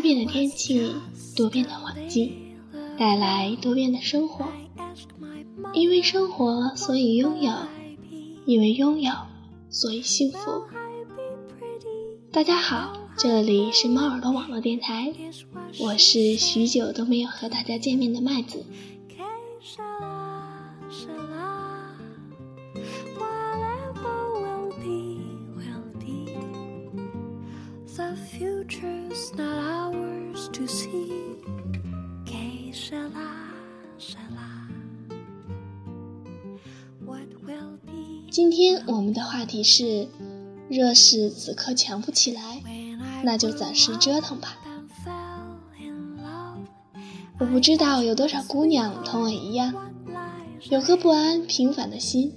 多变的天气，多变的环境，带来多变的生活。因为生活，所以拥有；因为拥有，所以幸福。大家好，这里是猫耳朵网络电台，我是许久都没有和大家见面的麦子。今天我们的话题是：若是此刻强不起来，那就暂时折腾吧。我不知道有多少姑娘同我一样，有颗不安平凡的心，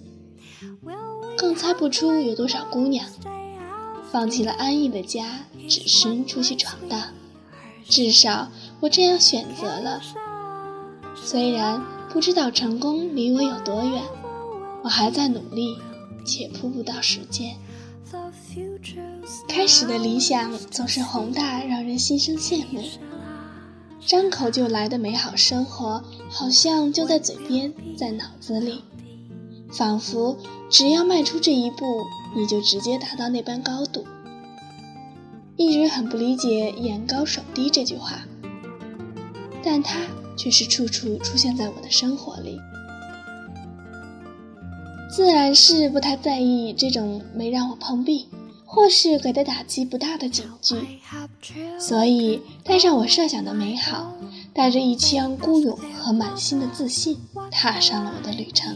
更猜不出有多少姑娘放弃了安逸的家，只身出去闯荡。至少我这样选择了，虽然不知道成功离我有多远。我还在努力，且扑不到时间。开始的理想总是宏大，让人心生羡慕。张口就来的美好生活，好像就在嘴边，在脑子里，仿佛只要迈出这一步，你就直接达到那般高度。一直很不理解“眼高手低”这句话，但它却是处处出现在我的生活里。自然是不太在意这种没让我碰壁，或是给的打击不大的警句，所以带上我设想的美好，带着一腔孤勇和满心的自信，踏上了我的旅程。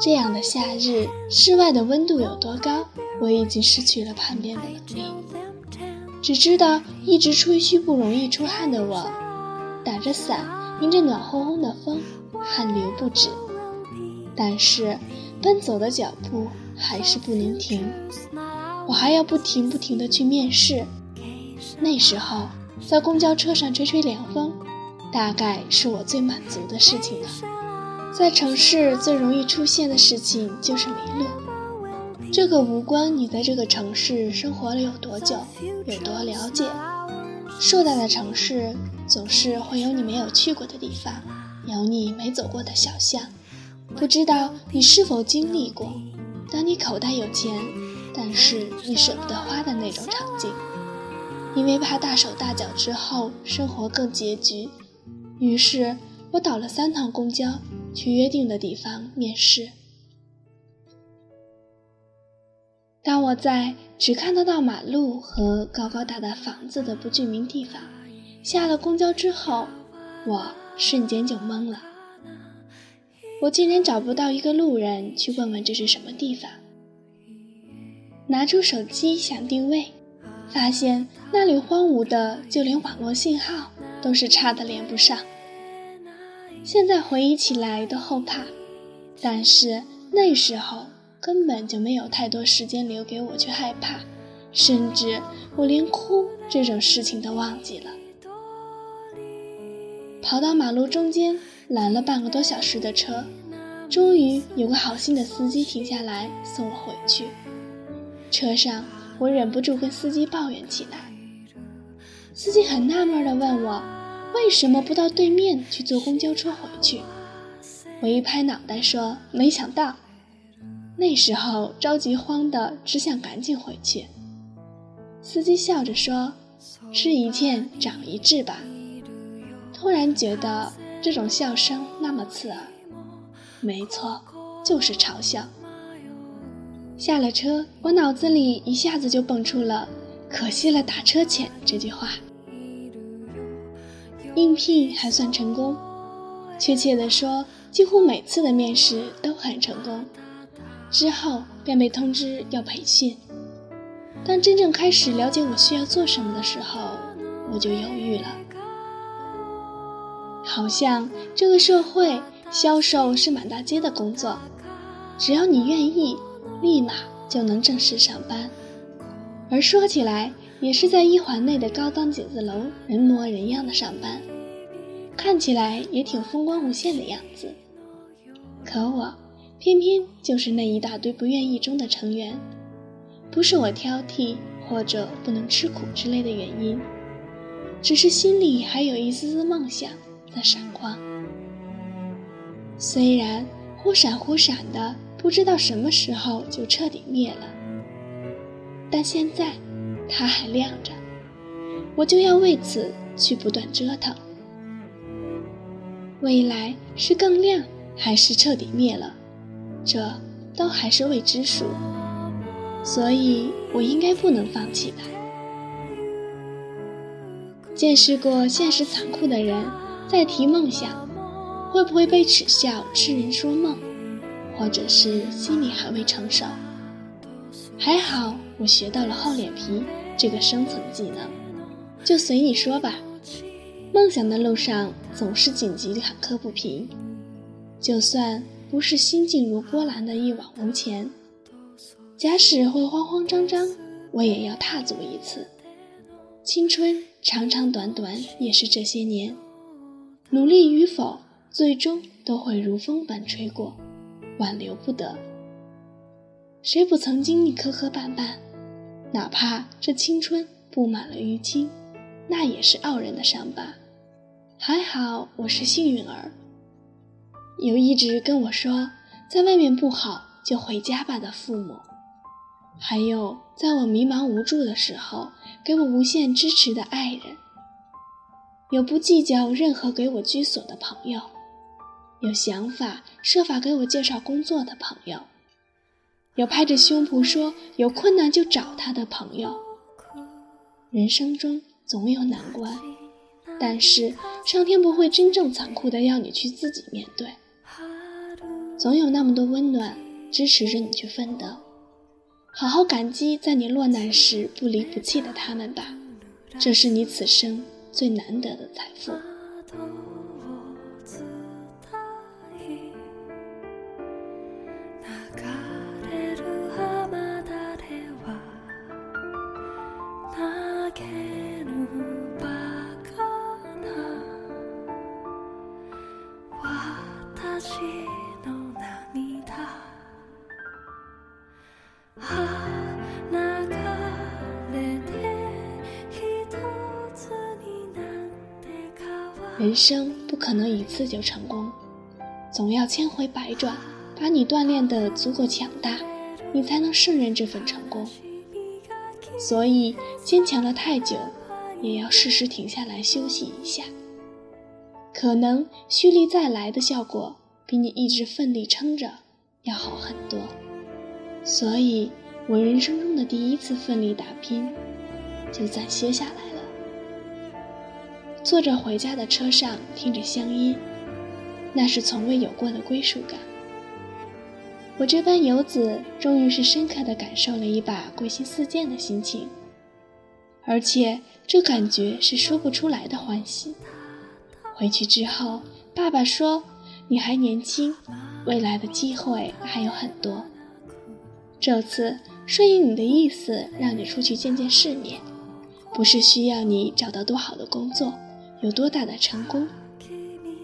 这样的夏日，室外的温度有多高，我已经失去了判别的能力，只知道一直吹嘘不容易出汗的我，打着伞，迎着暖烘烘的风，汗流不止。但是，奔走的脚步还是不能停，我还要不停不停的去面试。那时候，在公交车上吹吹凉风，大概是我最满足的事情了。在城市最容易出现的事情就是迷路，这个无关你在这个城市生活了有多久，有多了解。硕大的城市总是会有你没有去过的地方，有你没走过的小巷。不知道你是否经历过，当你口袋有钱，但是你舍不得花的那种场景。因为怕大手大脚之后生活更拮据，于是我倒了三趟公交去约定的地方面试。当我在只看得到马路和高高大大房子的不具名地方下了公交之后，我瞬间就懵了。我竟然找不到一个路人去问问这是什么地方。拿出手机想定位，发现那里荒芜的，就连网络信号都是差的连不上。现在回忆起来都后怕，但是那时候根本就没有太多时间留给我去害怕，甚至我连哭这种事情都忘记了。跑到马路中间。拦了半个多小时的车，终于有个好心的司机停下来送我回去。车上，我忍不住跟司机抱怨起来。司机很纳闷地问我，为什么不到对面去坐公交车回去？我一拍脑袋说：“没想到。”那时候着急慌的，只想赶紧回去。司机笑着说：“吃一堑长一智吧。”突然觉得这种笑声那么刺耳。没错，就是嘲笑。下了车，我脑子里一下子就蹦出了“可惜了打车钱”这句话。应聘还算成功，确切的说，几乎每次的面试都很成功。之后便被通知要培训。当真正开始了解我需要做什么的时候，我就犹豫了。好像这个社会，销售是满大街的工作，只要你愿意，立马就能正式上班。而说起来，也是在一环内的高档写字楼，人模人样的上班，看起来也挺风光无限的样子。可我。偏偏就是那一大堆不愿意中的成员，不是我挑剔或者不能吃苦之类的原因，只是心里还有一丝丝梦想的闪光。虽然忽闪忽闪的，不知道什么时候就彻底灭了，但现在它还亮着，我就要为此去不断折腾。未来是更亮，还是彻底灭了？这都还是未知数，所以我应该不能放弃吧。见识过现实残酷的人，再提梦想，会不会被耻笑痴人说梦，或者是心里还未成熟？还好我学到了厚脸皮这个生存技能，就随你说吧。梦想的路上总是荆棘坎坷不平，就算。不是心静如波澜的一往无前，假使会慌慌张张，我也要踏足一次。青春长长短短也是这些年，努力与否，最终都会如风般吹过，挽留不得。谁不曾经历磕磕绊绊？哪怕这青春布满了淤青，那也是傲人的伤疤。还好我是幸运儿。有一直跟我说，在外面不好就回家吧的父母，还有在我迷茫无助的时候给我无限支持的爱人，有不计较任何给我居所的朋友，有想法设法给我介绍工作的朋友，有拍着胸脯说有困难就找他的朋友。人生中总有难关，但是上天不会真正残酷的要你去自己面对。总有那么多温暖支持着你去奋斗，好好感激在你落难时不离不弃的他们吧，这是你此生最难得的财富。人生不可能一次就成功，总要千回百转，把你锻炼的足够强大，你才能胜任这份成功。所以，坚强了太久，也要适时停下来休息一下。可能蓄力再来的效果，比你一直奋力撑着要好很多。所以，我人生中的第一次奋力打拼，就暂歇下来了。坐着回家的车上，听着乡音，那是从未有过的归属感。我这班游子，终于是深刻的感受了一把归心似箭的心情，而且这感觉是说不出来的欢喜。回去之后，爸爸说：“你还年轻，未来的机会还有很多。这次顺应你的意思，让你出去见见世面，不是需要你找到多好的工作。”有多大的成功，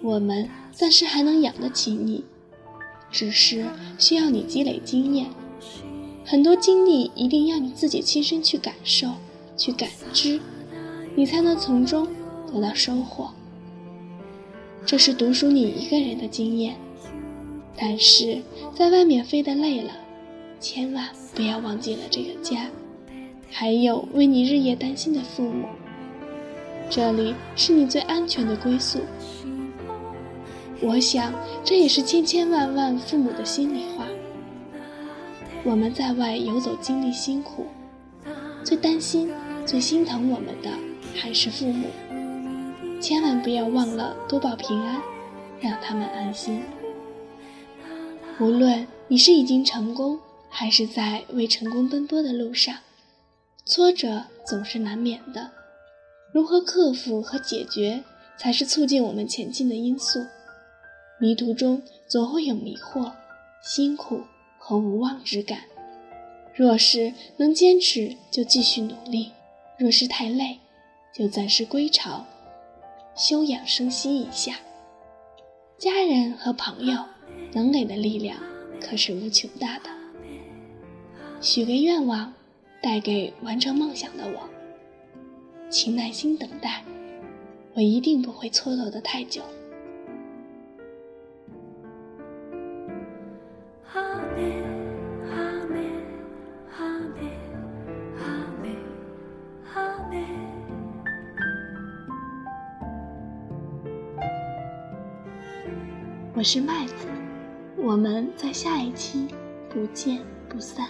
我们暂时还能养得起你，只是需要你积累经验。很多经历一定要你自己亲身去感受、去感知，你才能从中得到收获。这是独属你一个人的经验，但是在外面飞得累了，千万不要忘记了这个家，还有为你日夜担心的父母。这里是你最安全的归宿。我想，这也是千千万万父母的心里话。我们在外游走，经历辛苦，最担心、最心疼我们的还是父母。千万不要忘了多报平安，让他们安心。无论你是已经成功，还是在为成功奔波的路上，挫折总是难免的。如何克服和解决，才是促进我们前进的因素。迷途中总会有迷惑、辛苦。和无望之感。若是能坚持，就继续努力；若是太累，就暂时归巢，休养生息一下。家人和朋友能给的力量可是无穷大的。许个愿望，带给完成梦想的我，请耐心等待，我一定不会蹉跎的太久。我是麦子，我们在下一期不见不散。